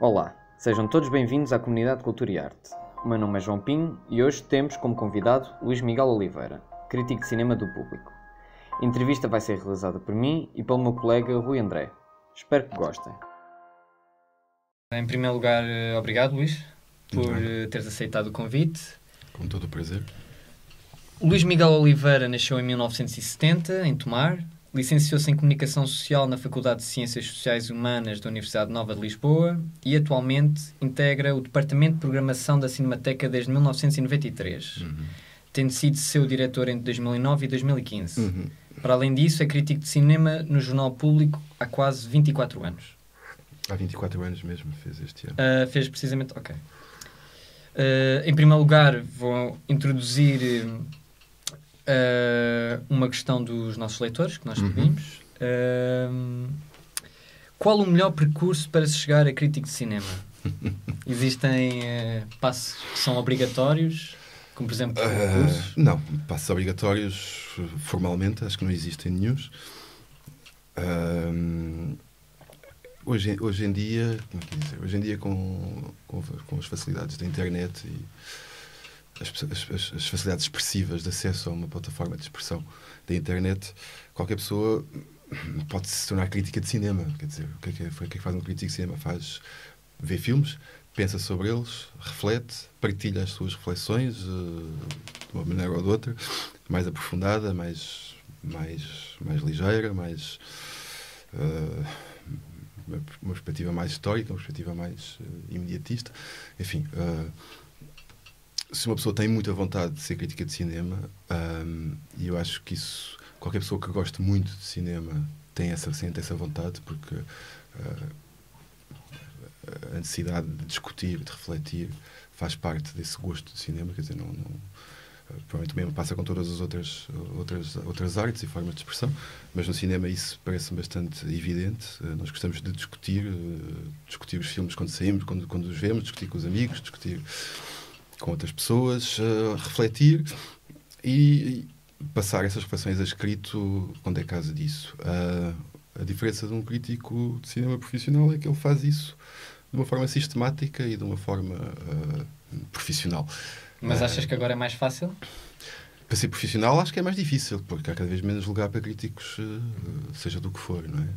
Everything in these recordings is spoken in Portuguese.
Olá, sejam todos bem-vindos à comunidade de Cultura e Arte. O meu nome é João Pinho e hoje temos como convidado Luís Miguel Oliveira, crítico de cinema do público. A entrevista vai ser realizada por mim e pelo meu colega Rui André. Espero que gostem. Em primeiro lugar, eh, obrigado Luís por eh, teres aceitado o convite. Com todo o prazer. Luís Miguel Oliveira nasceu em 1970, em Tomar. Licenciou-se em Comunicação Social na Faculdade de Ciências Sociais e Humanas da Universidade Nova de Lisboa e atualmente integra o Departamento de Programação da Cinemateca desde 1993, uhum. tendo sido seu diretor entre 2009 e 2015. Uhum. Para além disso, é crítico de cinema no Jornal Público há quase 24 anos. Há 24 anos mesmo, fez este ano. Uh, fez precisamente, ok. Uh, em primeiro lugar, vou introduzir uh, uma questão dos nossos leitores que nós pedimos. Uhum. Uh, qual o melhor percurso para se chegar a crítico de cinema? Existem uh, passos que são obrigatórios, como por exemplo cursos? Não, passos obrigatórios formalmente acho que não existem nenhum. hoje, hoje em dia, como é dizer, hoje em dia com, com, com as facilidades da internet e as, as, as, facilidades expressivas de acesso a uma plataforma de expressão da internet, qualquer pessoa pode se tornar crítica de cinema. Quer dizer, o que é que, é, o que, é que faz um crítico de cinema? Faz ver filmes, pensa sobre eles, reflete, partilha as suas reflexões uh, de uma maneira ou de outra, mais aprofundada, mais, mais, mais ligeira, mais. Uh, uma perspectiva mais histórica, uma perspectiva mais uh, imediatista. Enfim, se uma pessoa tem muita vontade de ser crítica de cinema, um, e eu acho que isso, qualquer pessoa que goste muito de cinema tem essa, sente essa vontade, porque uh, a necessidade de discutir, de refletir, faz parte desse gosto de cinema, quer dizer, não, não provavelmente mesmo passa com todas as outras, outras, outras artes e formas de expressão, mas no cinema isso parece bastante evidente. Uh, nós gostamos de discutir, uh, discutir os filmes quando saímos, quando, quando os vemos, discutir com os amigos, discutir com outras pessoas, uh, refletir e, e, passar essas reflexões a escrito quando é caso disso. Uh, a diferença de um crítico de cinema profissional é que ele faz isso de uma forma sistemática e de uma forma uh, profissional. Mas achas que agora é mais fácil? Para ser profissional, acho que é mais difícil, porque há cada vez menos lugar para críticos, seja do que for, não é?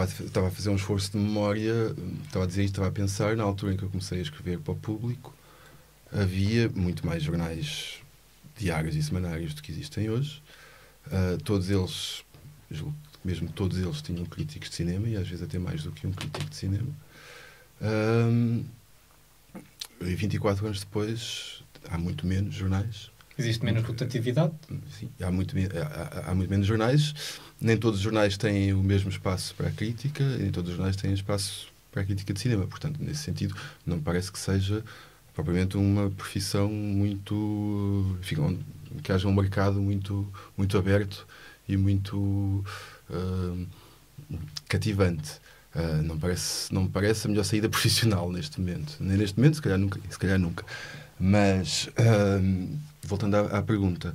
Estava a fazer um esforço de memória, estava a dizer isto, estava a pensar, na altura em que eu comecei a escrever para o público, havia muito mais jornais diários e semanários do que existem hoje. Uh, todos eles, mesmo todos eles, tinham críticos de cinema e às vezes até mais do que um crítico de cinema. Uh, e 24 anos depois, há muito menos jornais. Existe menos rotatividade? Sim, há muito, há, há muito menos jornais nem todos os jornais têm o mesmo espaço para a crítica nem todos os jornais têm espaço para a crítica de cinema. Portanto, nesse sentido, não me parece que seja propriamente uma profissão muito. Enfim, que haja um mercado muito, muito aberto e muito uh, cativante. Uh, não, parece, não parece a melhor saída profissional neste momento. Nem neste momento, se calhar nunca. Se calhar nunca. Mas, uh, voltando à, à pergunta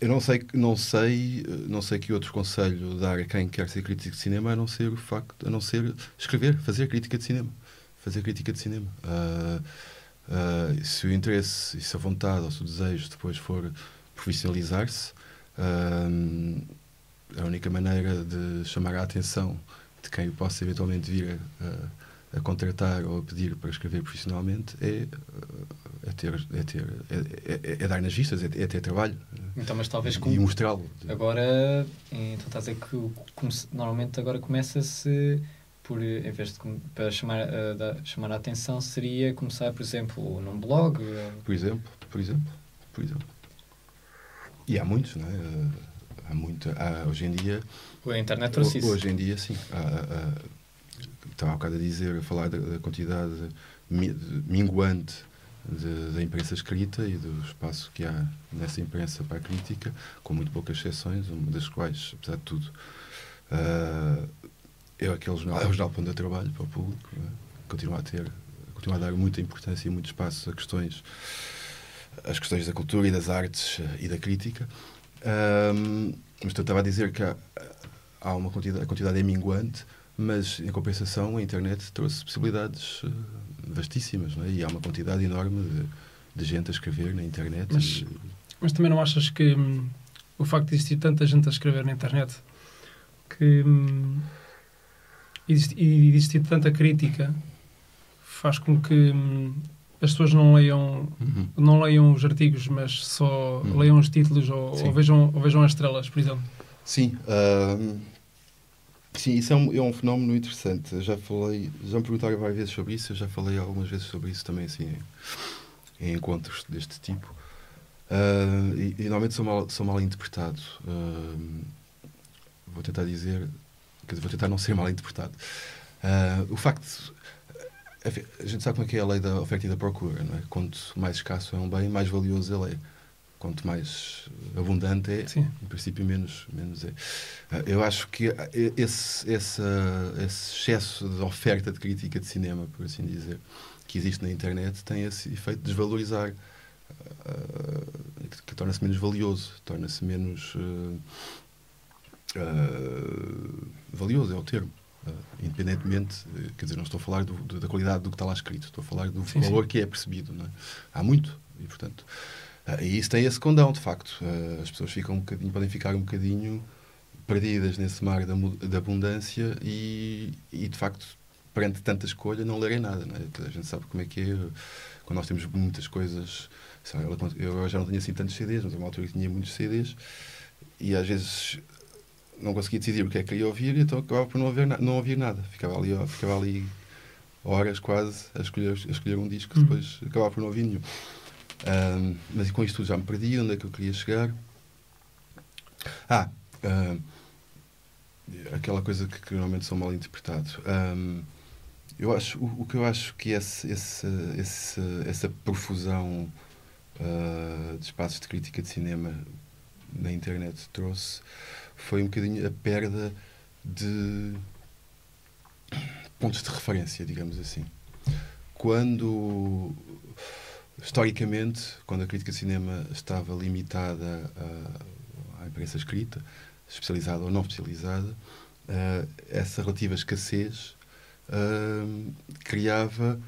eu não sei, não sei, não sei que outro conselho dar a quem quer ser crítico de cinema a não ser o facto, a não ser escrever, fazer crítica de cinema, fazer crítica de cinema. Uh, uh, se o interesse, e se a vontade ou se o desejo depois for profissionalizar-se, uh, a única maneira de chamar a atenção de quem possa eventualmente vir a, a, a contratar ou a pedir para escrever profissionalmente é é ter, é, ter é, é, dar nas vistas, é, ter trabalho. Então, mas talvez e mostrá-lo. Agora, então estás a dizer que normalmente agora começa-se por, em vez de para chamar, a, da, chamar a atenção, seria começar, por exemplo, num blog? Por exemplo, por exemplo, por exemplo. E há muitos, não é? Há muito, há, hoje em dia... A internet trouxe isso. Hoje em dia, sim. Há, há, estava há bocado a dizer, a falar da, da quantidade minguante da imprensa escrita e do espaço que há nessa imprensa para a crítica, com muito poucas exceções, uma das quais, apesar de tudo, uh, é aquele jornal, é o jornal onde eu trabalho para o público, uh, continua a ter, continua a dar muita importância e muito espaço a questões, as questões da cultura e das artes uh, e da crítica. mas eu estava a dizer que há, há uma quantidade, a quantidade é minguante, mas em compensação a internet trouxe possibilidades uh, vastíssimas, é? e há uma quantidade enorme de, de gente a escrever na internet. Mas, e... mas também não achas que hum, o facto de existir tanta gente a escrever na internet que hum, existe, e existir tanta crítica faz com que hum, as pessoas não leiam, Uhum. não leiam os artigos, mas só Uhum. leiam os títulos ou, ou vejam, ou vejam as estrelas, por exemplo. Sim, ahm, sim, isso é um, é um fenómeno interessante. Eu já falei, já me perguntaram várias vezes sobre isso, eu já falei algumas vezes sobre isso também, assim, em, em encontros deste tipo. Ah, e, e normalmente sou mal, sou mal interpretado. Ahm, vou tentar dizer, quer dizer, vou tentar não ser mal interpretado. Ah, o facto. A gente sabe como é que é a lei da oferta e da procura, não é? Quanto mais escasso é um bem, mais valioso ele é. Quanto mais abundante é, Sim. em princípio, menos, menos é. Ah, Eu acho que ah, esse, esse, esse excesso de oferta de crítica de cinema, por assim dizer, que existe na internet, tem esse efeito de desvalorizar, ah, que, que torna-se menos valioso, torna-se menos. ah, valioso é o termo. Ah, independentemente, quer dizer, não estou a falar do- do- da qualidade do que está lá escrito, estou a falar do Sim, valor que é percebido. É? Há muito, e portanto. Ah, e isso tem esse condão, de facto. Ah, as pessoas ficam um bocadinho, podem ficar um bocadinho perdidas nesse mar da, da abundância e, e, de facto, perante tanta escolha, não lerem nada. Não é? A gente sabe como é que é. Quando nós temos muitas coisas. Eu já não tenho assim tantos CDs, mas uma altura que tinha muitos CDs e às vezes não conseguia decidir o que é que queria ouvir, então acabava por não não ouvir nada. Ficava ali, ficava ali horas quase a escolher, a escolher um disco, Uhum. depois acabava por não ouvir nenhum. Ahm, mas com isto já me perdi, onde é que eu queria chegar? Ah, aquela coisa que, que normalmente são mal interpretados. Ahm, eu acho, o, o que eu acho que esse, esse, esse, essa profusão ah, de espaços de crítica de cinema na internet trouxe foi um bocadinho a perda de pontos de referência, digamos assim. Quando, historicamente, quando a crítica de cinema estava limitada à, à imprensa escrita, especializada ou não especializada, ah, essa relativa escassez ah, criava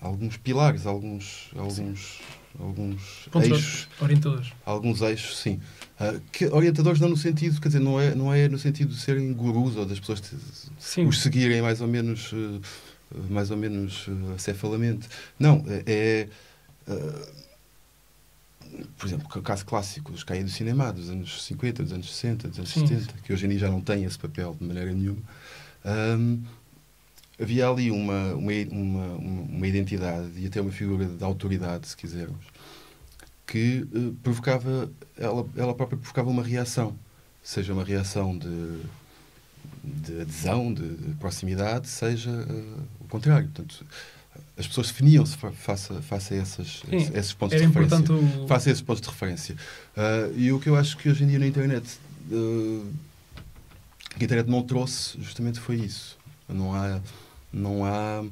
alguns pilares, alguns, alguns, alguns Pontos eixos orientadores. alguns eixos, sim. Ah, que orientadores não no sentido, quer dizer, não é, não é no sentido de serem gurus ou das pessoas te- Sim. os seguirem mais ou menos, eh, mais ou menos eh, acefalamente. Não, é. Ah, por exemplo, o caso clássico, os caem do cinema dos anos 50, dos anos 60, dos anos Sim. 70, que hoje em dia já não têm esse papel de maneira nenhuma. Ahm, havia ali uma, uma, uma, uma identidade e até uma figura de autoridade, se quisermos, que eh, provocava, ela, ela própria provocava uma reação, seja uma reação de, de adesão, de, de proximidade, seja eh, o contrário. Portanto, as pessoas definiam-se fa- face, a- face a essas, Sim, esses pontos de referência importante o... face a esses pontos de referência. Ah, e o que eu acho que hoje em dia na internet ah, que a internet não trouxe justamente foi isso. Não há, não há,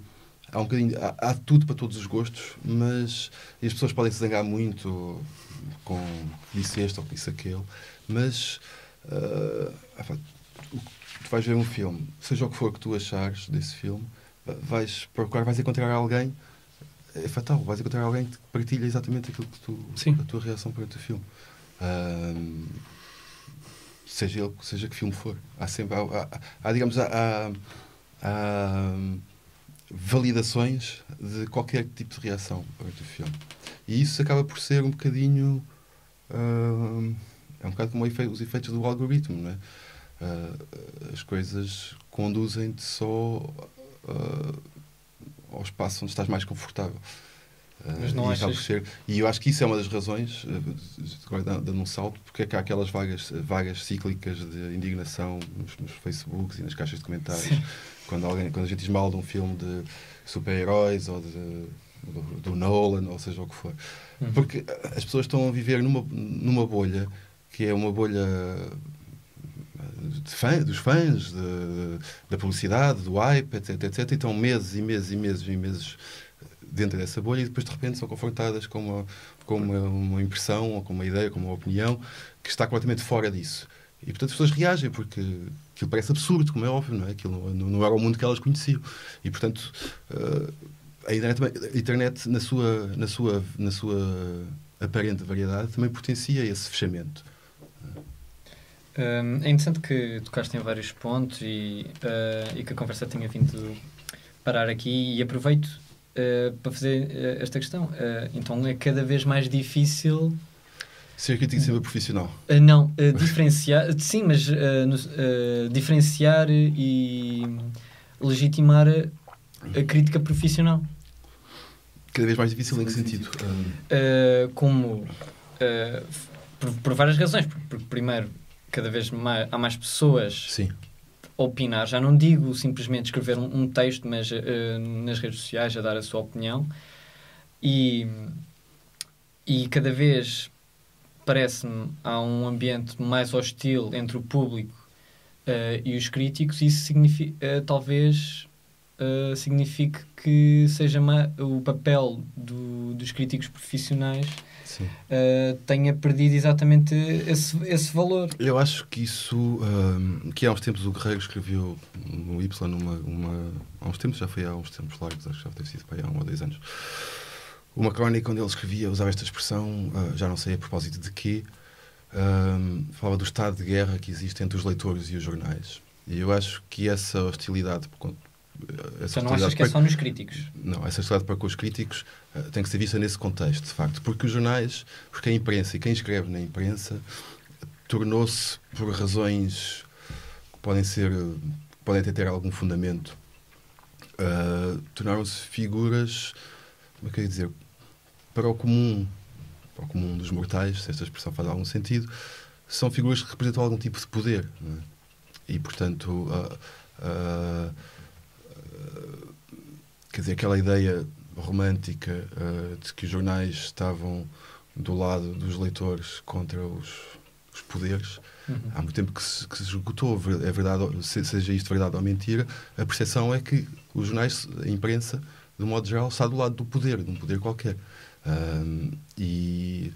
há um bocadinho, há, há tudo para todos os gostos, mas as pessoas podem se zangar muito com disse este ou disse aquele, mas o- tu vais ver um filme, seja o que for que tu achares desse filme, vais procurar, vais encontrar alguém é fatal, vais encontrar alguém que partilha exatamente aquilo que tu, Sim. a tua reação perante o filme. Ahm, seja ele, seja que filme for. Há sempre, há, há- há, digamos, há, há- validações de qualquer tipo de reação perante o filme. E isso acaba por ser um bocadinho. é um bocado como os efeitos do algoritmo, não é? Ah, as coisas conduzem-te só ah, ao espaço onde estás mais confortável. Ah, Mas não e, achas- ser- e eu acho que isso é uma das razões, agora dando um salto, porque é que há aquelas vagas, vagas cíclicas de indignação nos, nos Facebooks e nas caixas de comentários. Sim. Quando, alguém, quando a gente diz mal de um filme de super-heróis ou de, do, do Nolan, ou seja o que for. Uhum. Porque as pessoas estão a viver numa, numa bolha que é uma bolha fã, dos fãs, de- da publicidade, do hype, etc, etc. E estão meses e meses e meses e meses dentro dessa bolha e depois de repente são confrontadas com uma, com uma, uma impressão ou com uma ideia, com uma opinião que está completamente fora disso. E portanto as pessoas reagem porque aquilo parece absurdo, como é óbvio, não é? Aquilo não, não era o mundo que elas conheciam. E portanto uh, a internet, a internet na, sua, na, sua, na sua aparente variedade também potencia esse fechamento. Um, é interessante que tocaste em vários pontos e, uh, e que a conversa tenha vindo parar aqui e aproveito uh, para fazer uh, esta questão. então é cada vez mais difícil. Ser crítico sempre profissional. não, diferenciar. sim, mas no, diferenciar e legitimar a crítica profissional. Cada vez mais difícil em que sentido? como. Por, por, várias razões. Porque, primeiro, cada vez mais, há mais pessoas Sim. a opinar. Já não digo simplesmente escrever um, um texto, mas uh, nas redes sociais a dar a sua opinião. E, e cada vez parece-me há um ambiente mais hostil entre o público uh, e os críticos. Isso significa, uh, talvez signifique que seja o papel do, dos críticos profissionais uh, tenha perdido exatamente esse, esse valor. Eu acho que isso, uh, que há uns tempos o Guerreiro escreveu no Y, numa, uma, há uns tempos, já foi há uns tempos largos, acho que já deve sido para há um ou dois anos, uma crónica onde ele escrevia, usava esta expressão, uh, já não sei a propósito de quê, falava do estado de guerra que existe entre os leitores e os jornais. E eu acho que essa hostilidade então não achas que é só nos críticos? Não, essa hostilidade para com os críticos uh, tem que ser vista nesse contexto, de facto. Porque os jornais, porque a imprensa e quem escreve na imprensa tornou-se, por razões que podem ser, podem até ter algum fundamento, uh, tornaram-se figuras, como é que eu ia dizer, para o comum, para o comum dos mortais, se esta expressão faz algum sentido, são figuras que representam algum tipo de poder. É? E, portanto, uh, quer dizer, aquela ideia romântica uh, de que os jornais estavam do lado dos leitores contra os, os poderes. Uhum. Há muito tempo que se, que se esgotou, é verdade, seja isto verdade ou mentira, a percepção é que os jornais, a imprensa, de um modo geral, está do lado do poder, de um poder qualquer. e,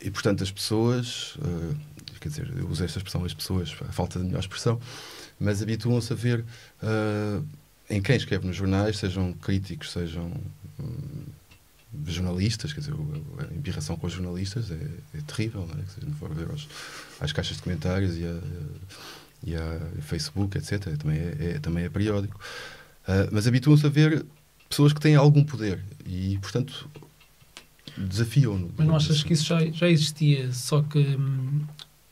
e, portanto, as pessoas, uh, quer dizer, eu uso esta expressão, as pessoas, a falta de melhor expressão, mas habituam-se a ver uh, em quem escreve nos jornais, sejam críticos, sejam hum, jornalistas, quer dizer, a embirração com os jornalistas é, é terrível, não é? se gente for ver aos, às caixas de comentários e a, e a Facebook, etc., também é, é também é periódico. Uh, mas habituam-se a ver pessoas que têm algum poder e, portanto, desafiam-no. Mas não achas que isso já, já existia, só que hum,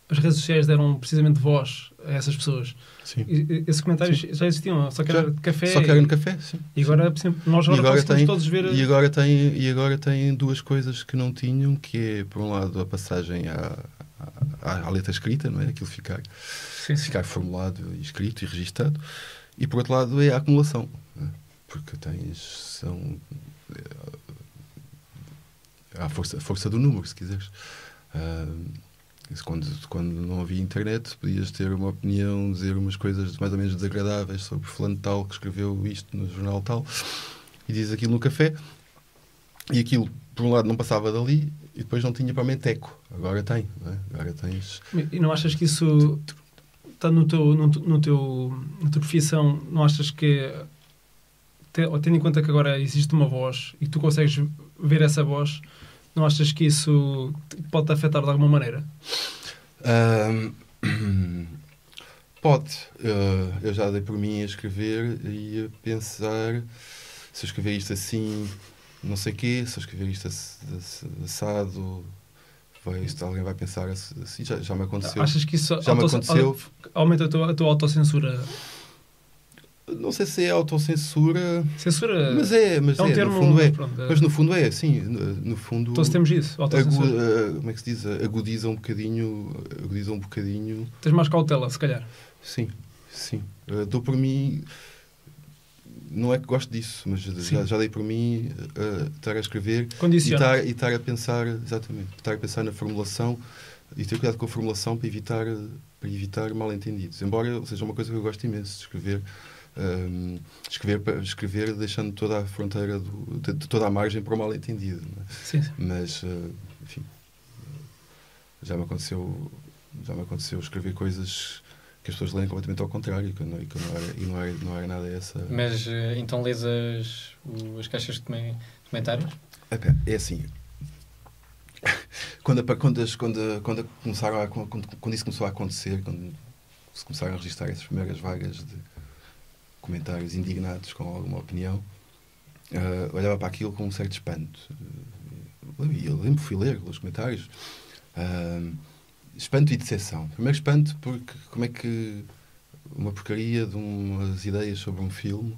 as redes sociais deram precisamente voz a essas pessoas? Sim. Esses comentários sim. já existiam, só que era de café. Só que era no café, sim. E agora sim. nós agora, agora tem, todos ver. E agora, tem, e agora tem duas coisas que não tinham, que é, por um lado, a passagem à, à, à letra escrita, não é? Aquilo ficar, sim, ficar formulado, escrito e registado. E por outro lado é a acumulação. É? Porque tens. São. É, a força, a força do número, se quiseres. Uh, quando, quando não havia internet, podias ter uma opinião, dizer umas coisas mais ou menos desagradáveis sobre fulano tal que escreveu isto no jornal tal e diz aquilo no café e aquilo, por um lado, não passava dali e depois não tinha para eco. Agora tem, não é? Agora tens... E não achas que isso está no teu, no, no teu, na tua profissão, não achas que tendo em conta que agora existe uma voz e tu consegues ver essa voz, não achas que isso pode te afetar de alguma maneira? pode. Uh, eu já dei por mim a escrever e a pensar se eu escrever isto assim, não sei o quê, se eu escrever isto assado, vai, alguém vai pensar assim, já, já me aconteceu. Achas que isso já me aconteceu. aumenta a tua, a tua autocensura? Não sei se é autocensura. Censura. Mas é, mas é, um é termo, no fundo é. Pronto, é. Mas no fundo é, sim. No, no fundo. Então se temos isso, autocensura. Agu, uh, como é que se diz? Agudiza um bocadinho. Agudiza um bocadinho. Tens mais cautela, se calhar. Sim, sim. Uh, dou por mim. Não é que gosto disso, mas já, já, dei por mim uh, estar a escrever e estar, e estar a pensar, exatamente, estar a pensar na formulação e ter cuidado com a formulação para evitar, para evitar mal-entendidos. Embora seja uma coisa que eu gosto imenso de escrever, um, escrever, escrever deixando toda a fronteira, do, de, de toda a margem para o mal entendido. É? Sim, sim. Mas, uh, enfim, já me aconteceu já me aconteceu escrever coisas que as pessoas leem completamente ao contrário, que não, e que não, era, e não, era, não era nada essa. Mas eh, então lês as, as caixas de comen- comentários? É assim. Quando, quando, quando, quando, começaram a, quando, quando isso começou a acontecer, quando se começaram a registrar essas primeiras vagas de comentários indignados com alguma opinião, ah, olhava para aquilo com um certo espanto. E eu lembro, fui ler os comentários. Ah, espanto e decepção. Primeiro espanto porque como é que uma porcaria de umas ideias sobre um filme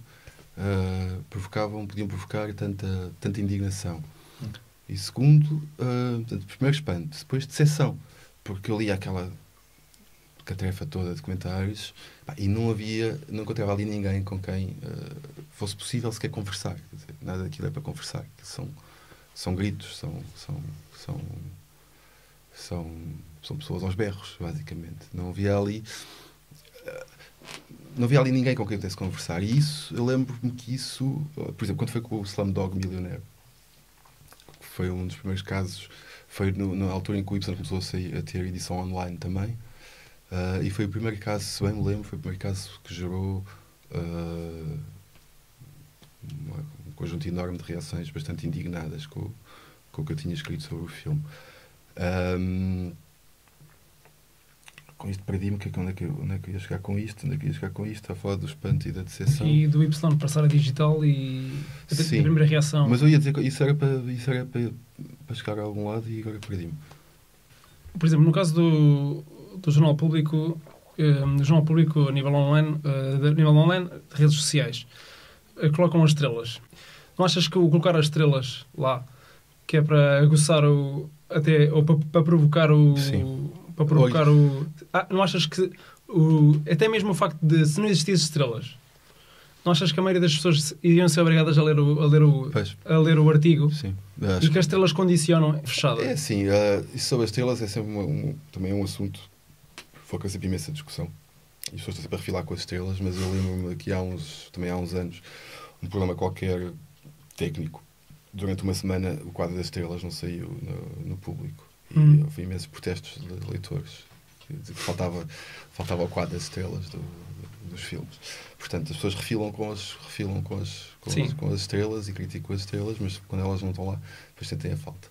ah, provocavam, podiam provocar tanta, tanta indignação. Hum. E segundo, ah, portanto, primeiro espanto, depois decepção, porque eu li aquela catrefa toda de comentários pá, e não havia, não encontrava ali ninguém com quem ah, fosse possível sequer conversar. Dizer, nada daquilo é para conversar. São, são gritos, são, são, são, são, são pessoas aos berros, basicamente. Não havia ali ah, não havia ali ninguém com quem pudesse conversar. E isso, eu lembro-me que isso, ah, por exemplo, quando foi com o Slumdog Millionaire, foi um dos primeiros casos, foi no- na altura em que o Y começou a, sair, a ter edição online também, ah, e foi o primeiro caso, se bem me lembro, foi o primeiro caso que gerou ah, uma- um conjunto enorme de reações bastante indignadas com, o- com o que eu tinha escrito sobre o filme. Ahm, com isto perdi-me, que é que- onde, é que eu, onde é que eu ia chegar com isto? Onde é que eu ia chegar com isto? A falar do espanto e da decepção. E do Y passar a digital e a, a Sim. primeira reação. Mas eu ia dizer que isso era para, isso era para, para chegar a algum lado e agora perdi-me. Por exemplo, no caso do, do Jornal Público, eh, o Jornal Público a nível online, de- a nível online, de redes sociais, eh, colocam as estrelas. Não achas que o colocar as estrelas lá, que é para aguçar o. até. ou para, para provocar o. Sim. para provocar o. Ah, não achas que. O, até mesmo o facto de se não existissem estrelas, não achas que a maioria das pessoas iriam ser obrigadas a ler o, a ler o, Pois, a ler o artigo sim. e Acho que as estrelas condicionam fechada? É assim, ah, isso sobre as estrelas é sempre um, também um assunto foca sempre imensa discussão. E as pessoas estão sempre a refilar com as estrelas, mas eu lembro-me que há uns, também há uns anos, um programa qualquer técnico, durante uma semana o quadro das estrelas não saiu no, no público. E Hum. houve imensos protestos de leitores. Faltava, faltava o quadro das estrelas do- dos filmes. Portanto, as pessoas refilam com as, refilam com as, com as, com as estrelas e criticam as estrelas, mas quando elas não estão lá, depois sentem a falta.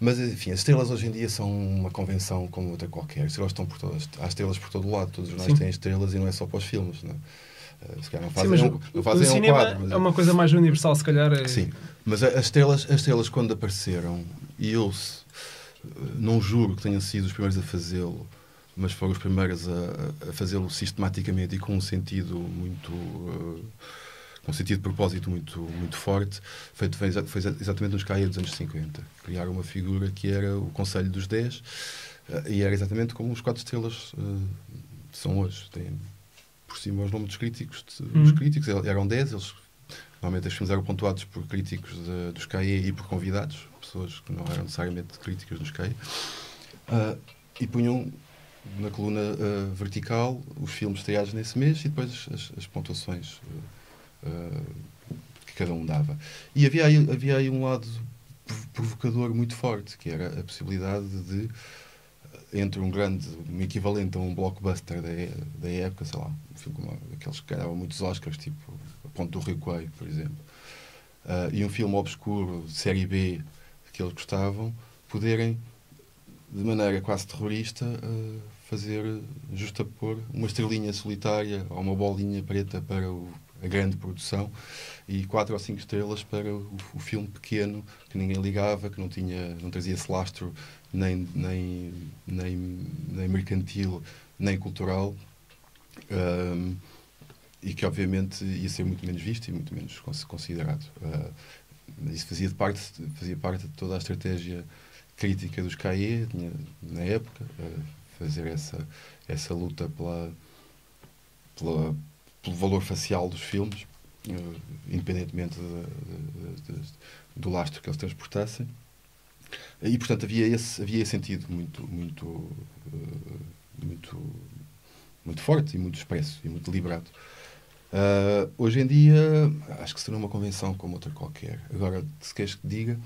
Mas, enfim, as estrelas hoje em dia são uma convenção como outra qualquer. As estrelas estão por todas. Há estrelas por todo o lado. Todos os jornais Sim. têm estrelas e não é só para os filmes. Não é? Eh, Se calhar não Sim, fazem, mas um, o, não o fazem um cinema quadro. Mas é uma coisa mais universal, se calhar. É... Sim, mas as estrelas, as estrelas quando apareceram, e eu não juro que tenham sido os primeiros a fazê-lo, mas foram os primeiros a, a fazê-lo sistematicamente e com um sentido muito. com um sentido de propósito muito, muito forte, foi, foi, foi exa- exatamente nos CAIA dos anos 50. Criaram uma figura que era o Conselho dos 10 eh, e era exatamente como os quatro estrelas eh, são hoje. Têm por cima os nomes dos críticos. de- Os Uhum. críticos eram 10, eles Normalmente os filmes eram pontuados por críticos de- dos CAE e por convidados, pessoas que não eram necessariamente críticos dos CAE, Ah, e punham na coluna ah, vertical os filmes estreados nesse mês e depois as, as pontuações ah, ah, que cada um dava. E havia aí, havia aí um lado prov- provocador muito forte, que era a possibilidade de, entre um grande, um equivalente a um blockbuster da, da época, sei lá, um filme como aqueles que ganhavam muitos Oscars, tipo A Ponte do Rio por exemplo, ah, e um filme obscuro de série B que eles gostavam, poderem, de maneira quase terrorista, ah, fazer, justapor uma estrelinha solitária ou uma bolinha preta para o- a grande produção e quatro ou cinco estrelas para o, o filme pequeno que ninguém ligava, que não tinha, não trazia esse lastro nem, nem, nem, nem mercantil, nem cultural. Ahm, e que obviamente ia ser muito menos visto e muito menos cons- considerado. Mas isso fazia parte, fazia parte de toda a estratégia crítica dos CAE na época, ah, fazer essa, essa luta pela, pela, pelo valor facial dos filmes, ah, independentemente de- de- de- do lastro que eles transportassem. E, portanto, havia esse, havia esse sentido muito, muito, ah, muito, muito forte e muito expresso e muito deliberado. Ah, hoje em dia, acho que será uma convenção como outra qualquer. Agora, se queres que diga,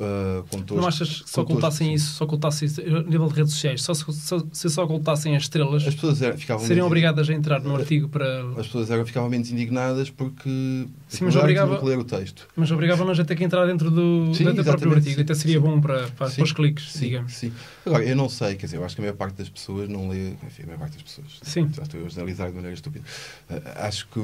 uh, com todos, Não achas que se ocultassem isso, se ocultassem isso a nível de redes sociais, só se, só- se só ocultassem as estrelas, As pessoas eram, ficavam seriam obrigadas a entrar no artigo para. As pessoas eram, ficavam menos indignadas porque Sim, mas obrigava- ler o texto. Mas obrigavam-nos a ter que entrar dentro do, Sim, dentro do próprio artigo. sim, Até seria sim. bom para, para, Sim, para os cliques, Sim, digamos. sim. Agora, eu não sei, quer dizer, eu acho que a maior parte das pessoas não lê. Enfim, a maior parte das pessoas. Sim. Já estou a generalizar de maneira estúpida. Ah, acho que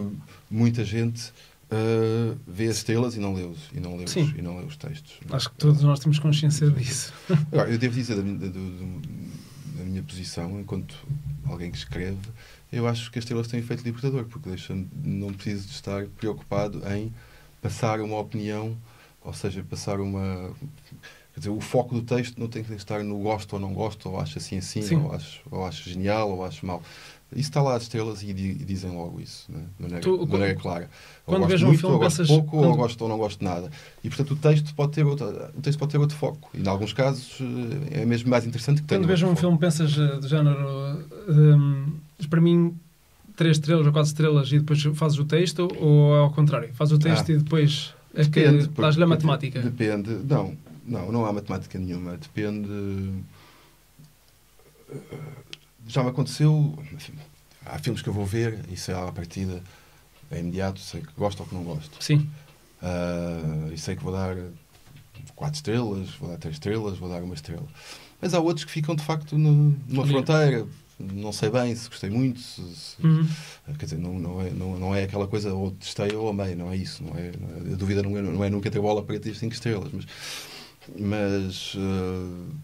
muita gente ah, vê as estrelas e não lê os, e não lê os, Sim. e não lê os textos. Acho que todos nós temos consciência disso. Agora, eu devo dizer da minha, da- da minha posição, enquanto alguém que escreve, eu acho que as estrelas têm efeito libertador, porque deixa não preciso de estar preocupado em passar uma opinião, ou seja, passar uma. Quer dizer, o foco do texto não tem que estar no gosto ou não gosto, ou acho assim assim, Sim. ou acho, ou acho genial, ou acho mal. Isso está lá as estrelas e, di- dizem logo isso, né? de maneira, Tu, de maneira clara. Ou quando vejo um filme, ou gosto pensas- pouco, ou quando- gosto ou não gosto de nada. E portanto o texto pode ter outro, o texto pode ter outro foco. E em alguns casos eh, é mesmo mais interessante que tenha Quando vejo um foco. filme, pensas eh, do género. hum, para mim, três estrelas ou quatro estrelas e depois fazes o texto, ou é ao contrário? Fazes o texto Ah. e depois é que dás-lhe a matemática. Depende. Não, não, não há matemática nenhuma. Depende. eh, Já me aconteceu. enfim, há filmes que eu vou ver e sei lá, à partida é imediato, sei que gosto ou que não gosto. Sim, Ah, e sei que vou dar quatro estrelas, vou dar três estrelas, vou dar uma estrela. Mas há outros que ficam de facto no- numa fronteira. Não sei bem se gostei muito, se, se- Uhum. Quer dizer, não, não, é, não, não é aquela coisa ou testei ou amei, não é isso. Não é, é- a dúvida não é, não é nunca ter bola para ter 5 estrelas, mas, mas eh,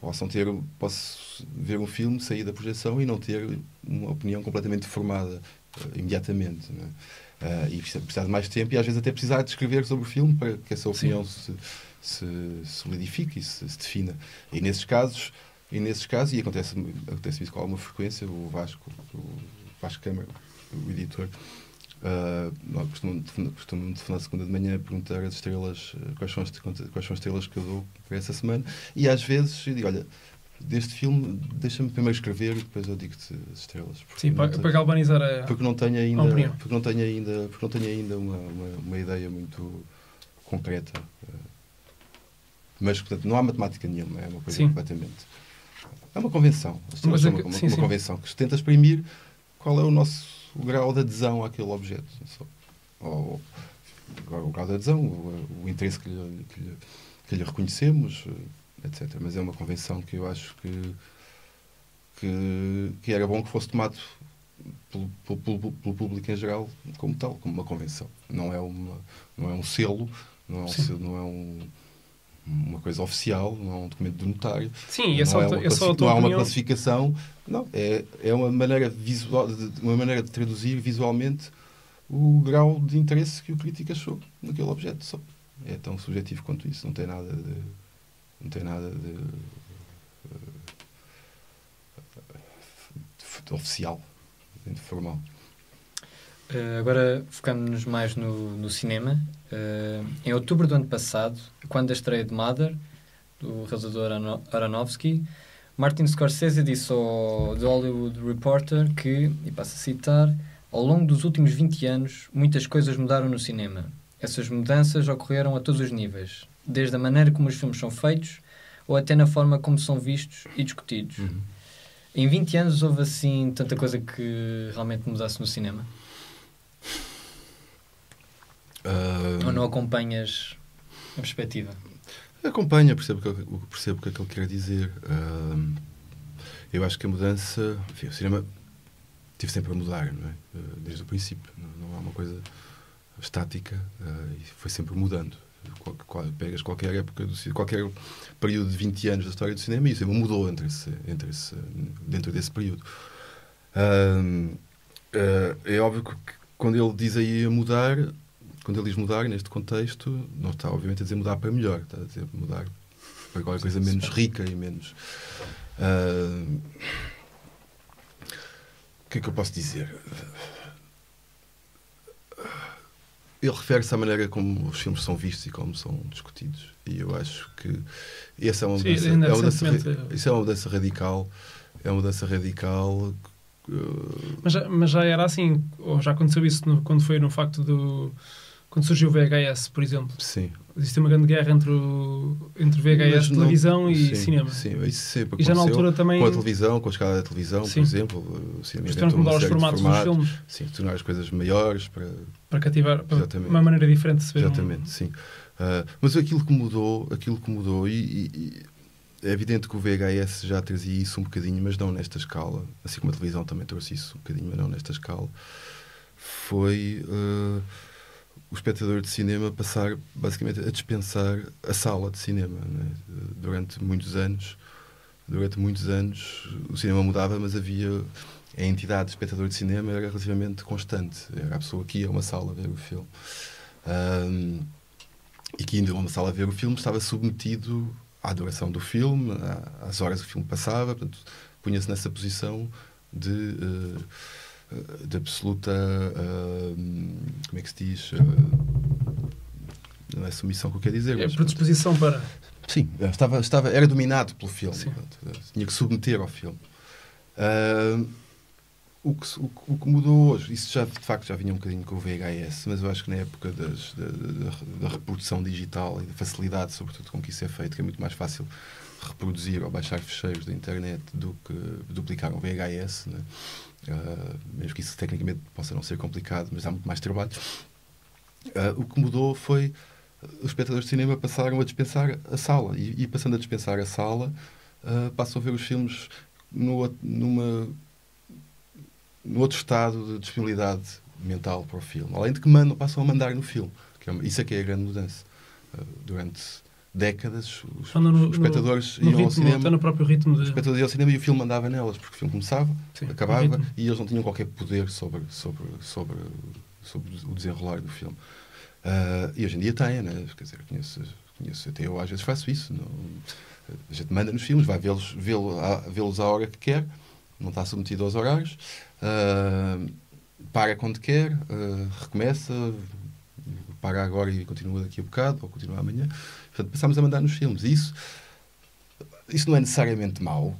possam ter, posso ver um filme, sair da projeção e não ter uma opinião completamente formada eh, imediatamente. é? Eh, e precisa- precisar de mais tempo e às vezes até precisar de escrever sobre o filme para que essa opinião se, se solidifique e se, se defina. E nesses casos, e nesses casos, e acontece, acontece isso com alguma frequência, o Vasco, o Vasco Câmara, o editor, ah, costumamos costumamos telefonar segunda de manhã perguntar as estrelas, ah, quais são as, quais são as estrelas que eu dou para essa semana, e às vezes eu digo, olha, deste filme, deixa-me primeiro escrever e depois eu digo-te as estrelas. Sim, para, tenho- para galvanizar a. porque não tenho ainda, opinião. porque não tenho ainda, porque não tenho ainda uma, uma, uma ideia muito concreta. eh. Mas, portanto, não há matemática nenhuma, é uma coisa Sim. completamente. É uma convenção. Isto Mas é é uma, uma- sim, uma sim. convenção que se tenta exprimir qual é o nosso o grau de adesão àquele objeto. Ou, agora, o grau de adesão, o, o interesse que lhe, que, lhe, que lhe reconhecemos, etc. Mas é uma convenção que eu acho que, que, que era bom que fosse tomado pelo, pelo- pelo- público em geral como tal, como uma convenção. Não é, uma, não é um selo, não é, um selo, não é um- uma coisa oficial, não é um documento do notário. Sim, e é não, é uma é só a classi- tua não há uma classificação, não, é, é uma, maneira visual, de, uma maneira de traduzir visualmente o grau de interesse que o crítico achou naquele objeto. Só. É tão subjetivo quanto isso, não tem nada de. Não tem nada de. eh, de oficial, de formal. Uh, agora focamos-nos mais no, no cinema. Uh, em outubro do ano passado, quando a estreia de Mother, do realizador Aronofsky, Martin Scorsese disse ao The Hollywood Reporter que, e passo a citar, ao longo dos últimos 20 anos, muitas coisas mudaram no cinema. Essas mudanças ocorreram a todos os níveis, desde a maneira como os filmes são feitos ou até na forma como são vistos e discutidos. Em 20 anos houve assim tanta coisa que realmente mudasse no cinema? Ah, Ou não acompanhas a perspectiva? Acompanha, percebo, o que- percebo o que é que ele quer dizer. Ahm, eu acho que a mudança. Enfim, o cinema teve sempre a mudar, não é? Ah, desde o princípio. Não, não há uma coisa estática ah, e foi sempre mudando. Qual, qual- pegas qualquer época, do, qualquer período de 20 anos da história do cinema e o cinema mudou entre esse, entre esse, dentro desse período. Ahm, ah, é óbvio que quando ele diz aí a mudar, quando ele diz mudar neste contexto, não está obviamente a dizer mudar para melhor, está a dizer mudar para qualquer coisa menos rica e menos. Ah, o que é que eu posso dizer? Ele refere-se à maneira como os filmes são vistos e como são discutidos. E eu acho que essa é uma Sim, mudança, ainda é uma mudança, é uma mudança radical. É uma mudança radical. uh, Mas, já- mas já era assim, ou já aconteceu isso no- quando foi no facto do. Quando surgiu o VHS, por exemplo, Sim. existe uma grande guerra entre, o, entre VHS, não- televisão e sim, cinema. Sim, isso sempre E já na altura também Com a televisão, com a escala da televisão, Sim. por exemplo. O cinema mudar os de formatos dos filmes Sim, tornar as coisas maiores para, para cativar, para Exatamente. uma maneira diferente de se ver. um- Exatamente, sim. Ah, mas aquilo que mudou, aquilo que mudou, e, e- é evidente que o VHS já trazia isso um bocadinho, mas não nesta escala, assim como a televisão também trouxe isso um bocadinho, mas não nesta escala, foi ah, o espectador de cinema passar basicamente a dispensar a sala de cinema. né? Durante muitos anos, durante muitos anos o cinema mudava, mas havia a entidade de espectador de cinema era relativamente constante. Era a pessoa que ia a uma sala ver o filme. Ahm, e que indo a uma sala ver o filme estava submetido à duração do filme, às horas que o filme passava, portanto, punha-se nessa posição de, eh, de absoluta. ah, como é que se diz? Ah, não é submissão que eu quero dizer, É mas. predisposição para. Sim, estava, estava, era dominado pelo filme. Portanto, tinha que submeter ao filme. Ah, o, que, o, o que mudou hoje, isso já de facto já vinha um bocadinho com o VHS, mas eu acho que na época das, da, da- da reprodução digital e da facilidade, sobretudo, com que isso é feito, que é muito mais fácil reproduzir ou baixar fecheiros da internet do que duplicar um VHS, né? Ah, mesmo que isso tecnicamente possa não ser complicado, mas dá muito mais trabalho. Ah, o que mudou foi os espectadores de cinema passaram a dispensar a sala e, e passando a dispensar a sala ah, passam a ver os filmes no, numa no outro estado de disponibilidade mental para o filme além de que mandam, passam a mandar no filme que é isso é que é a grande mudança Ah, durante décadas os, no- os espectadores No iam ao ritmo, cinema está no próprio ritmo os de. espectadores iam ao cinema e o filme mandava nelas porque o filme começava Sim, acabava no e eles não tinham qualquer poder sobre, sobre, sobre, sobre o desenrolar do filme. Ah, e hoje em dia têm, né? Quer dizer, conheço, conheço, até eu às vezes faço isso. Não, a gente manda nos filmes, vai vê-los vê-lo, à- vê-los à hora que quer, não está submetido aos horários, ah, para quando quer, ah, recomeça, para agora e continua daqui a bocado, ou continua amanhã. Portanto, passamos a mandar nos filmes. E isso, isso não é necessariamente mau,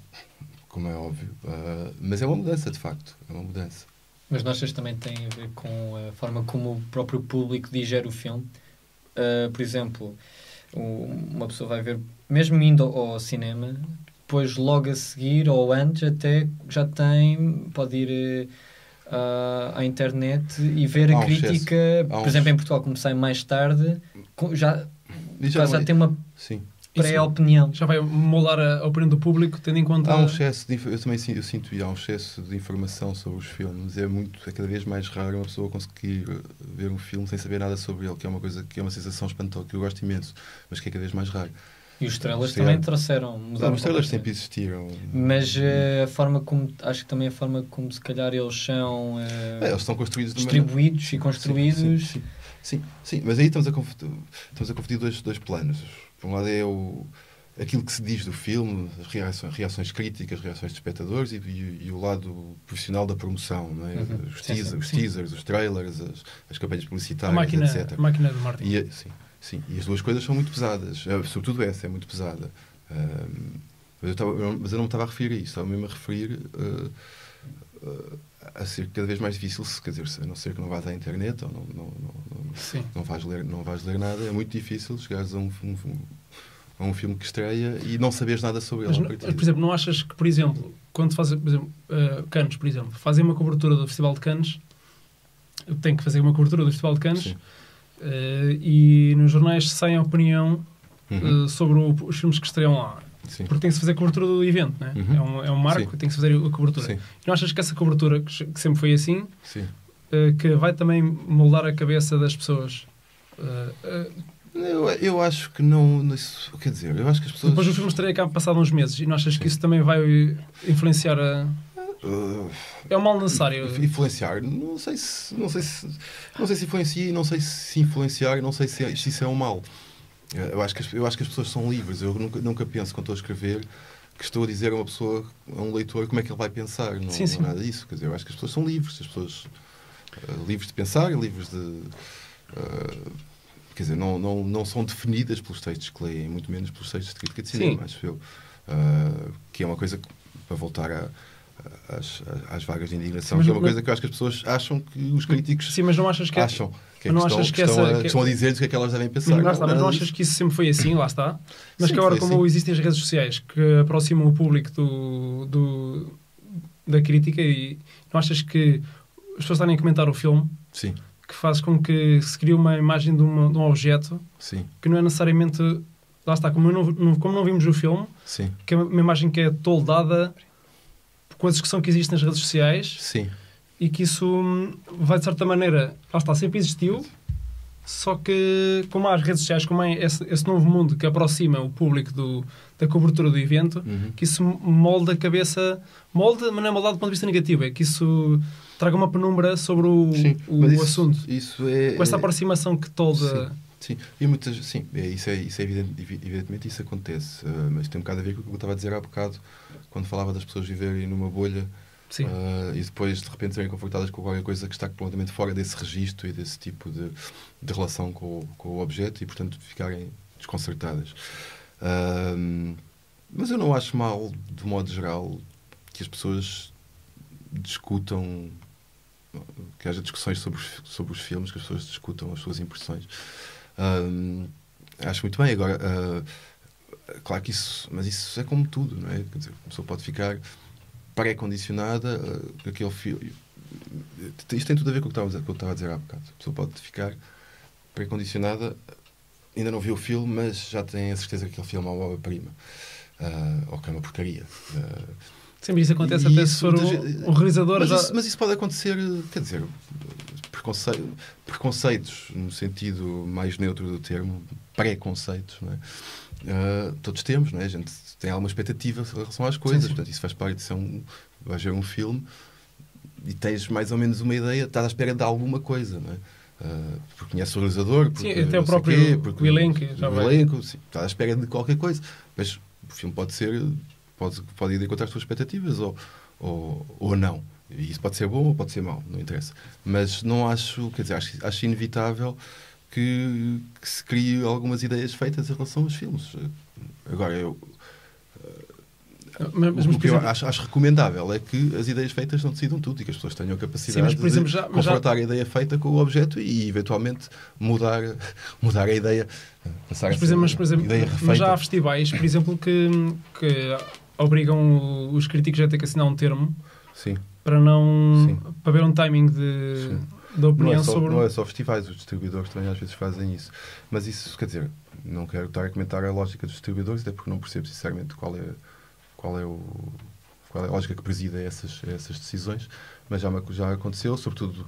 como é óbvio, ah, mas é uma mudança, de facto. É uma mudança. Mas não achas também tem a ver com a forma como o próprio público digere o filme? Uh, por exemplo, uma pessoa vai ver, mesmo indo ao, cinema, depois logo a seguir ou antes até já tem, pode ir eh, à- internet e ver a um crítica, um por exemplo, em Portugal, como sai mais tarde, já, já já é- tem uma Sim. Pré-opinião. Já vai moldar a a opinião do público, tendo em conta. Há um excesso de, eu também sinto, eu sinto há um excesso de informação sobre os filmes. É muito, é cada vez mais raro uma pessoa conseguir uh, ver um filme sem saber nada sobre ele, que é uma coisa que é uma sensação espantosa que eu gosto imenso, mas que é cada vez mais raro. E os trailers Sim, também é. trouxeram, Não, os trailers sempre existiram. Mas eh, a forma como, acho que também a forma como se calhar eles são eh, É, eles estão construídos maneira- distribuídos e construídos. Sim, sim, sim, sim, mas aí estamos a confundir, estamos a confundir dois, dois planos. Por um lado é o, aquilo que se diz do filme, as reações, reações críticas, reações de espectadores e, e- e o lado profissional da promoção, não é? Uhum. os, Sim, teasers, sim, os teasers, os trailers, as, as campanhas a publicitárias, máquina, etc. a máquina de marketing. E, a- sim, sim, e as duas coisas são muito pesadas, Eh, sobretudo essa é muito pesada. Ahm, mas, eu tava, mas eu não me estava a referir a isso, estava mesmo a referir eh, eh, a ser cada vez mais difícil, se- quer dizer, a não ser que não vás à internet ou não, não, não, não, não, vais ler, não vais ler nada, é muito difícil chegares a um, um, a um filme que estreia e não saberes nada sobre Mas, ele. partida. por exemplo, não achas que, por exemplo, quando fazem, por exemplo, uh, Cannes, por exemplo, fazem uma cobertura do Festival de Cannes, tem que fazer uma cobertura do Festival de Cannes, uh, e nos jornais sai a opinião Uhum. uh, sobre o- os filmes que estreiam lá. Sim. Porque tem que se fazer a cobertura do evento, né? Uhum. é, um, é um marco, Sim. tem que se fazer a cobertura. Sim, E não achas que essa cobertura, que, que sempre foi assim, sim. uh, que vai também moldar a cabeça das pessoas? Uh, uh, Eu, eu acho que não. Isso, quer dizer, eu acho que as pessoas. depois o filme estreia cá passado uns meses, e não achas que isso também vai influenciar a. É um mal necessário. influenciar, não sei se não sei se não sei se influencia, não sei se influenciar, não sei se, se isso é um mal. Eu acho que as, eu acho que as pessoas são livres. Eu nunca, nunca penso quando estou a escrever que estou a dizer a uma pessoa, a um leitor, como é que ele vai pensar. Não, Sim, sim. não é nada disso. Quer dizer, eu acho que as pessoas são livres, as pessoas uh, livres de pensar, livres de uh, quer dizer, não, não, não são definidas pelos textos que leem, muito menos pelos textos de crítica de cinema, Sim. acho eu. Uh, que é uma coisa que, para voltar a, às, às vagas de indignação, Mas que é uma não- coisa que eu acho que as pessoas acham que os críticos Sim, mas não achas que é- acham. Que, é não estão, achas que que estão, essa- a, que- estão a dizer-lhes o que é que elas devem pensar. Mas, lá está, mas não achas que isso sempre foi assim, lá está? Mas Sim, que agora, como assim. existem as redes sociais que aproximam o público do, do- da crítica, e não achas que as pessoas estarem a comentar o filme Sim, que faz com que se crie uma imagem de, uma- de um objeto sim, que não é necessariamente. Lá está, como não, não- como não vimos o filme, sim, que é uma imagem que é toldada com a discussão que existe nas redes sociais sim. E que isso hum, vai de certa maneira, lá está, sempre existiu, só que como há as redes sociais, como há esse, esse novo mundo que aproxima o público do, da cobertura do evento, Uhum. que isso molda a cabeça, molda, mas não é moldado do ponto de vista negativo, é que isso traga uma penumbra sobre o, Sim, o isso, assunto. Isso é, Com essa é- aproximação que tolda. Sim, e muitas, sim, é, isso é, isso é evidente, evi- evidentemente isso acontece, ah, mas tem um bocado a ver com o que eu estava a dizer há bocado, quando falava das pessoas viverem numa bolha Sim. ah, e depois de repente serem confortadas com qualquer coisa que está completamente fora desse registro e desse tipo de, de relação com, o- com o objeto e portanto ficarem desconcertadas. Ah, mas eu não acho mal, de modo geral, que as pessoas discutam que haja discussões sobre os, sobre os filmes, que as pessoas discutam as suas impressões. Ahm, acho muito bem. Agora, ah, claro que isso, mas isso é como tudo, não é? Quer dizer, a pessoa pode ficar pré-condicionada ah, aquele filme. Isto tem tudo a ver com o que eu estava a dizer- há bocado. A pessoa pode ficar pré-condicionada, ainda não viu o filme, mas já tem a certeza que aquele filme é uma obra-prima. Ah, ou que é uma porcaria. Ah, Sempre isso acontece até isso se for o, o realizador. mas já- isso, mas isso pode acontecer, quer dizer, preconce- preconceitos, no sentido mais neutro do termo, preconceitos, não é? Ah, todos temos, não é? A gente tem alguma expectativa em relação às coisas, sim. portanto, isso faz parte de ser um. Vais ver um filme e tens mais ou menos uma ideia, estás à espera de alguma coisa, não é? Ah, porque conheces o realizador, porque Sim, até o próprio- quê, porque o elenco, o elenco, sim, estás à espera de qualquer coisa, mas o filme pode ser, pode, pode ir de encontro às tuas expectativas ou, ou, ou não. E isso pode ser bom ou pode ser mau, não interessa. Mas não acho, quer dizer, acho, acho inevitável que, que se crie algumas ideias feitas em relação aos filmes. Agora, eu, mas, mas, o que eu exemplo, acho, acho recomendável é que as ideias feitas não decidam tudo e que as pessoas tenham a capacidade Sim, exemplo, de já- mas já- confrontar a ideia feita com o objeto e eventualmente mudar, mudar a ideia. Passar Mas, por exemplo, mas, por exemplo, ideia mas já há festivais, por exemplo, que, que obrigam os críticos a ter que assinar um termo Sim. para não Sim. para ver um timing de, Sim. Da Não opinião é, só, sobre não é só festivais, os distribuidores também às vezes fazem isso. Mas isso, quer dizer, não quero estar a comentar a lógica dos distribuidores, até porque não percebo sinceramente qual é, qual é, o, qual é a lógica que preside a essas, essas decisões, mas já, já aconteceu, sobretudo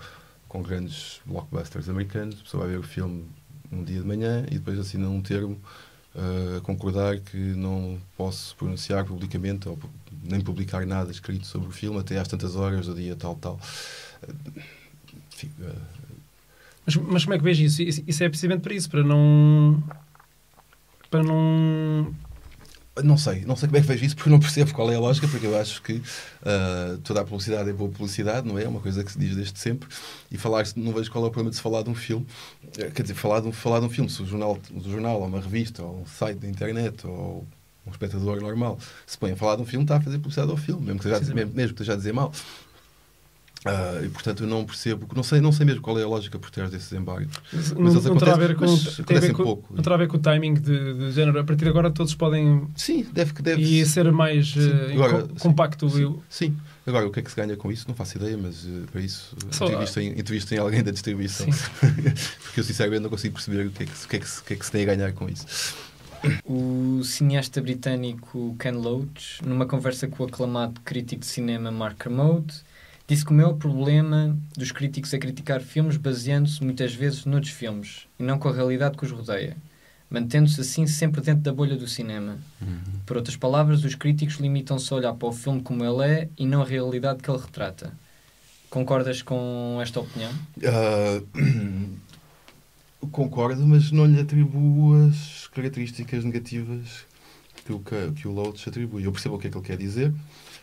com grandes blockbusters americanos, a pessoa vai ver o filme um dia de manhã e depois assina um termo uh, a concordar que não posso pronunciar publicamente ou nem publicar nada escrito sobre o filme até às tantas horas do dia tal, tal. Uh, uh, Mas, mas como é que vejo isso? Isso, isso é precisamente para isso, para não. Para não. Não sei, não sei como é que vejo isso porque eu não percebo qual é a lógica, porque eu acho que ah, toda a publicidade é boa publicidade, não é? É uma coisa que se diz desde sempre. E falar, não vejo qual é o problema de se falar de um filme. Eh, Quer dizer, falar de um, falar de um filme, se o jornal, o jornal, ou uma revista, ou um site da internet, ou um espectador normal se põe a falar de um filme, está a fazer publicidade ao filme, mesmo que esteja, mesmo que esteja a dizer mal. Ah, e portanto eu não percebo, não sei, não sei mesmo qual é a lógica por trás desses embargos. Não, eles não terá a ver acontecem- com, mas acontecem com, pouco. não terá a ver com o timing de, de género. A partir de agora todos podem Sim, deve que deve. e ser mais Sim. eh, Agora, compacto. Sim, Eu- sim. Agora, o que é que se ganha com isso? Não faço ideia, mas eh, para isso entrevistem, entrevistem alguém da distribuição. Porque eu sinceramente não consigo perceber o que é que, se- o que, é que, se- o que, é que se tem a ganhar com isso. O cineasta britânico Ken Loach, numa conversa com o aclamado crítico de cinema Mark Kermode, disse que o problema dos críticos é criticar filmes baseando-se muitas vezes noutros filmes e não com a realidade que os rodeia, mantendo-se assim sempre dentro da bolha do cinema. Por outras palavras, os críticos limitam-se a olhar para o filme como ele é e não a realidade que ele retrata. Concordas com esta opinião? Ah, concordo, mas não lhe atribuo as características negativas que o, que, o Loach atribui. Eu percebo o que é que ele quer dizer,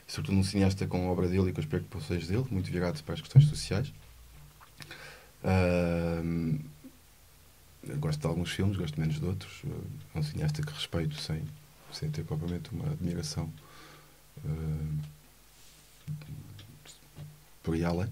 sobretudo num cineasta com a obra dele e com as preocupações dele, muito virado para as questões sociais. Eu gosto de alguns filmes, gosto menos de outros. É um cineasta que respeito sem, sem ter propriamente uma admiração ah, por além.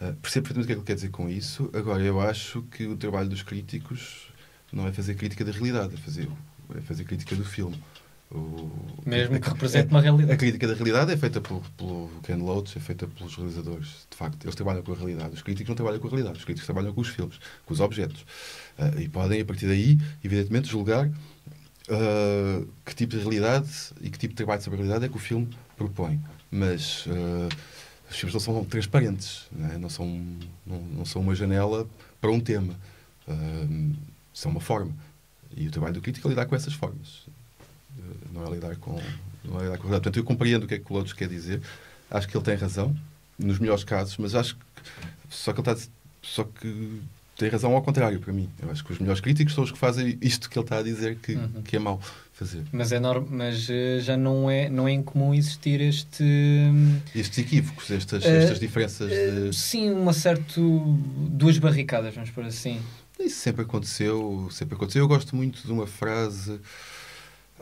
Uh, percebo perfeitamente o que é que ele quer dizer com isso. Agora, eu acho que o trabalho dos críticos não é fazer crítica da realidade, é fazer, é fazer crítica do filme. O, Mesmo que represente a, uma realidade. A crítica da realidade é feita pelo, pelo Ken Loach, é feita pelos realizadores. De facto, eles trabalham com a realidade. Os críticos não trabalham com a realidade, os críticos trabalham com os filmes, com os objetos. Uh, e podem, a partir daí, evidentemente, julgar uh, que tipo de realidade e que tipo de trabalho sobre a realidade é que o filme propõe. Mas uh, os filmes não são transparentes, não, é? não, são, não, não, são uma janela para um tema. são uma forma. E o trabalho do crítico é lidar com essas formas não é lidar com, não é lidar com a Portanto, eu compreendo o que é que o Lourdes quer dizer. Acho que ele tem razão, nos melhores casos, mas acho que só que ele está só que tem razão ao contrário para mim. Eu acho que os melhores críticos são os que fazem isto que ele está a dizer que, uhum. que é mau fazer. Mas, é norm... mas uh, já não é, não é incomum existir este... Estes equívocos, estas, uh, estas diferenças de... Uh, sim, uma certa... duas barricadas, vamos por assim. Isso sempre aconteceu, sempre aconteceu. Eu gosto muito de uma frase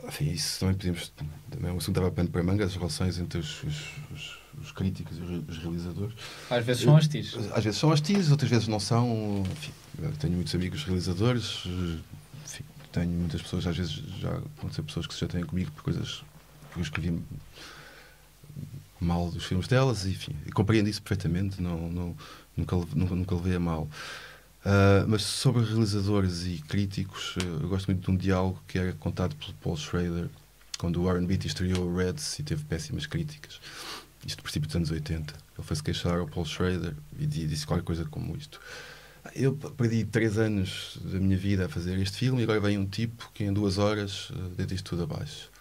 enfim, isso também podemos. Também é um assunto que pano para manga, as relações entre os, os, os, os, críticos e os realizadores. Às vezes são hostis. Às vezes são hostis, outras vezes não são. Enfim, tenho muitos amigos realizadores, enfim, tenho muitas pessoas, às vezes já aconteceu pessoas que se já têm comigo por coisas que eu escrevi mal dos filmes delas, enfim, compreendo isso perfeitamente, não, não, nunca, nunca, nunca levei a mal. Uh, mas sobre realizadores e críticos, uh, eu gosto muito de um diálogo que era contado pelo Paul Schrader quando o Warren Beatty estreou o Reds e teve péssimas críticas. Isto no princípio dos anos 80. Ele foi-se queixar ao Paul Schrader e disse qualquer coisa como isto. Eu perdi três anos da minha vida a fazer este filme e agora vem um tipo que em duas horas uh, deita isto tudo abaixo.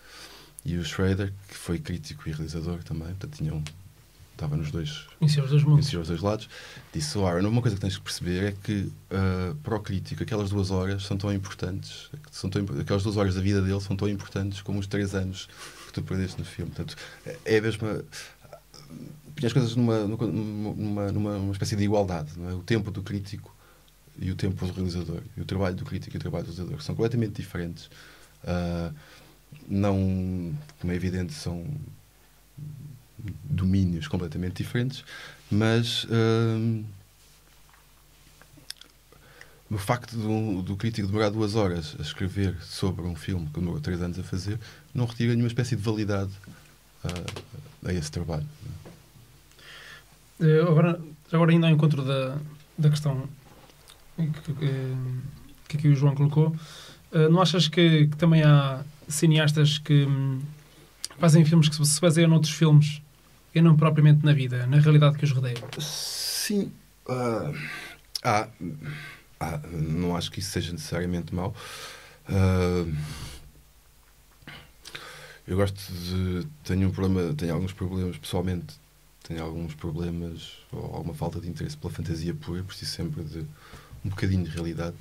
E o Schrader, que foi crítico e realizador também, portanto tinha um estava nos dois, os dois mundos. os dois lados, disse, oh, Aaron, uma coisa que tens que perceber é que uh, para o crítico aquelas duas horas são tão importantes, são tão, aquelas duas horas da vida dele são tão importantes como os três anos que tu perdeste no filme. Portanto, é a mesma... Põe as coisas numa, numa, numa, numa espécie de igualdade, não é? O tempo do crítico e o tempo do realizador, e o trabalho do crítico e o trabalho do realizador, são completamente diferentes. Uh, não, como é evidente, são domínios completamente diferentes, mas uh, o facto do, do crítico demorar duas horas a escrever sobre um filme que demorou três anos a fazer não retira nenhuma espécie de validade uh, a esse trabalho. Eh, agora, agora ainda ao encontro da, da questão que, que, que aqui o João colocou, uh, não achas que, que, também há cineastas que hum, fazem filmes que se baseiam noutros filmes e não propriamente na vida, na realidade que os rodeia? Sim. Uh, ah, ah, não acho que isso seja necessariamente mau. Uh, eu gosto de. Tenho um problema, tenho alguns problemas pessoalmente. Tenho alguns problemas ou alguma falta de interesse pela fantasia pura, preciso sempre de um bocadinho de realidade.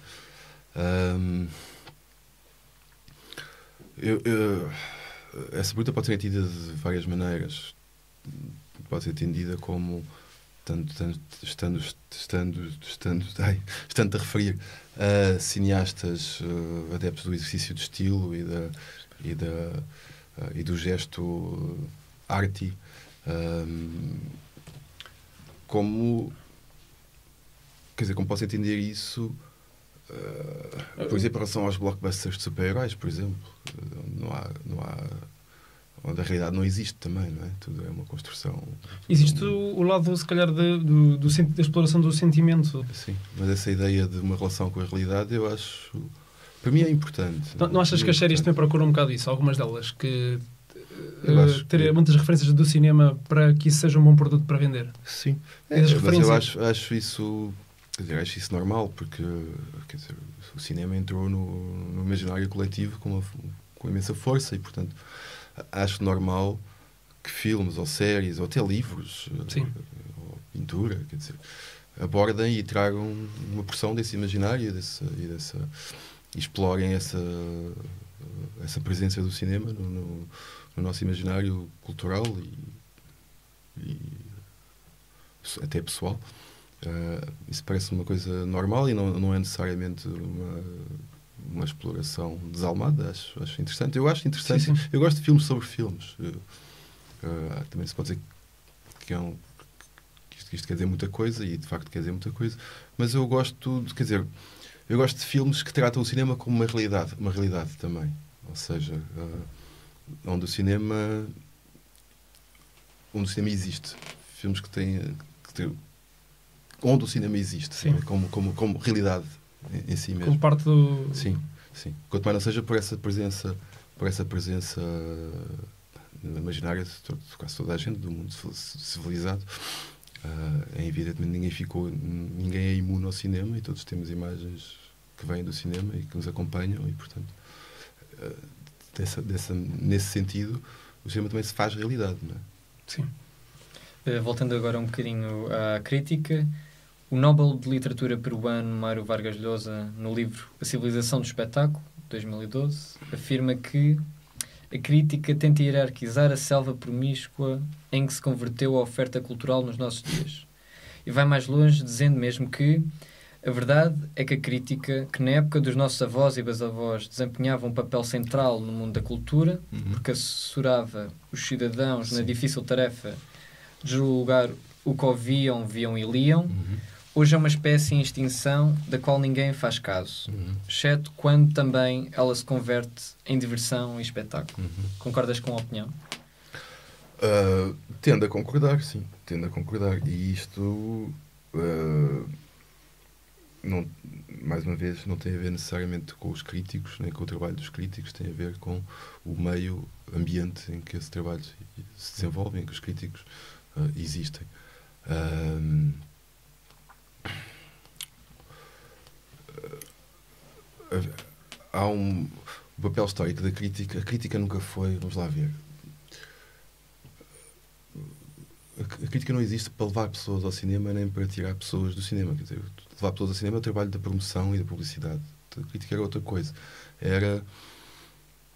Um, eu, eu, essa pergunta pode ser entendida de várias maneiras pode ser entendida como tanto, tanto estando, estando, estando, ai, estando a referir a cineastas uh, adeptos do exercício de estilo e, da, e, da, uh, e do gesto arty, um, como quer dizer, como posso entender isso uh, por exemplo, em relação aos blockbusters de super-heróis, por exemplo, não há, não há onde a realidade não existe também, não é? Tudo é uma construção. Existe o, o lado, se calhar, de, do, do, da exploração do sentimento. Sim, mas essa ideia de uma relação com a realidade eu acho. Para mim é importante. Não, não achas que as séries também procuram um bocado isso? Algumas delas, que uh, ter que... muitas referências do cinema para que isso seja um bom produto para vender. Sim, é, mas eu acho, acho isso dizer, acho isso normal, porque dizer, o cinema entrou no, no imaginário coletivo com, uma, com imensa força e, portanto, acho normal que filmes ou séries ou até livros Sim. ou pintura quer dizer, abordem e tragam uma porção desse imaginário desse, e, dessa, e explorem essa, essa presença do cinema no, no, no nosso imaginário cultural e, e até pessoal. Uh, isso parece uma coisa normal e não, não é necessariamente uma uma exploração desalmada, acho, acho interessante. Eu acho interessante. Sim, sim. Eu gosto de filmes sobre filmes. Uh, também se pode dizer que é um que isto, que isto quer dizer muita coisa e de facto quer dizer muita coisa, mas eu gosto de, quer dizer, eu gosto de filmes que tratam o cinema como uma realidade, uma realidade também. Ou seja, uh, onde o cinema onde o cinema existe. Filmes que têm, que onde o cinema existe, como, como, como realidade em, em si mesmo. Como parte do. Sim, sim. Quanto mais não seja por essa presença, por essa presença imaginária de, todo, quase toda a gente do mundo civilizado. Uh, é evidente ninguém ficou, ninguém é imune ao cinema e todos temos imagens que vêm do cinema e que nos acompanham e portanto uh, dessa, dessa, nesse sentido o cinema também se faz realidade, não é? Sim. Uh, voltando agora um bocadinho à crítica, o Nobel de Literatura peruano Mário Vargas Llosa, no livro A Civilização do Espetáculo, 2012, afirma que a crítica tenta hierarquizar a selva promíscua em que se converteu a oferta cultural nos nossos dias. E vai mais longe, dizendo mesmo que a verdade é que a crítica, que na época dos nossos avós e bisavós desempenhava um papel central no mundo da cultura, Uhum. porque assessorava os cidadãos na Sim. difícil tarefa de julgar o que ouviam, viam e liam, Uhum. Hoje é uma espécie em extinção da qual ninguém faz caso, Uhum. exceto quando também ela se converte em diversão e espetáculo. Uhum. Concordas com a opinião? Uh, tendo a concordar, sim, tendo a concordar. E isto, uh, não, mais uma vez, não tem a ver necessariamente com os críticos, nem com o trabalho dos críticos, tem a ver com o meio ambiente em que esse trabalho se desenvolve, em que os críticos uh, existem. Uh, há um papel histórico da crítica. A crítica nunca foi, vamos lá ver, a crítica não existe para levar pessoas ao cinema nem para tirar pessoas do cinema. Quer dizer, levar pessoas ao cinema é o trabalho da promoção e da publicidade. A crítica era outra coisa. Era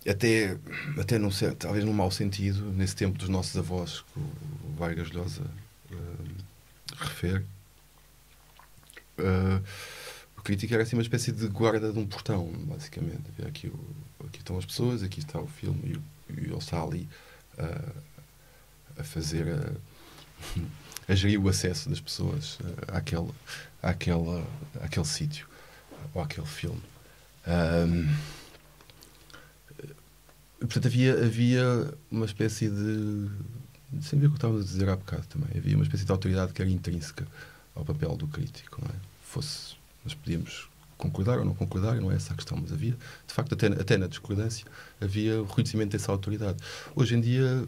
até, até num talvez num mau sentido, nesse tempo dos nossos avós, que o Vargas Llosa uh, refere. Uh, a crítica era assim uma espécie de guarda de um portão, basicamente. Aqui, o, aqui estão as pessoas, aqui está o filme e, o, ele está ali uh, a fazer. A, a gerir o acesso das pessoas uh, àquele, àquele, àquele sítio ou àquele filme. Um, portanto, havia, havia uma espécie de. Sem ver o que estava a dizer há bocado também. Havia uma espécie de autoridade que era intrínseca ao papel do crítico. Não é? Fosse, nós podíamos concordar ou não concordar, não é essa a questão, mas havia, de facto, até, até na discordância, havia o reconhecimento dessa autoridade. Hoje em dia,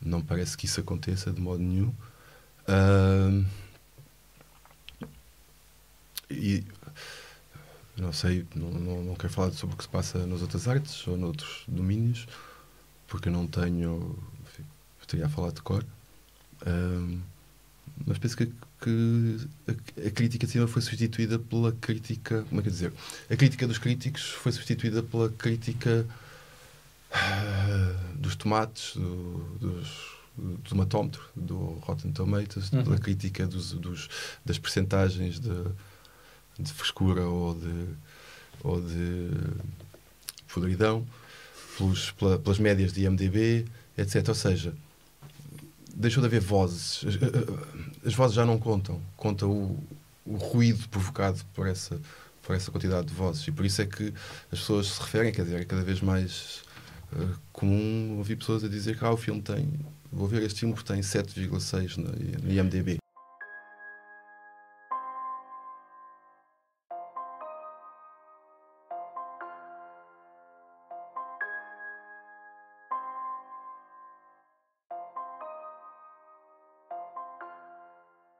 não parece que isso aconteça de modo nenhum. Uh, e não sei, não, não, não, quero falar sobre o que se passa nas outras artes ou noutros domínios, porque eu não tenho. Enfim, estaria a falar de cor. Mas penso que, que a, a, crítica de cima foi substituída pela crítica. Como é que é dizer? A crítica dos críticos foi substituída pela crítica uh, dos tomates, do, dos, do tomatómetro, do Rotten Tomatoes, uhum. pela crítica dos, dos, das percentagens de, de frescura ou de, ou de podridão, pelos, pela, pelas médias de IMDB, etc. Ou seja, deixou de haver vozes. As, as vozes já não contam. Conta o, o ruído provocado por essa, por essa quantidade de vozes. E por isso é que as pessoas se referem, quer dizer, é cada vez mais uh, comum ouvir pessoas a dizer que ah, o filme tem. Vou ver este filme porque tem 7,6 no, no IMDB.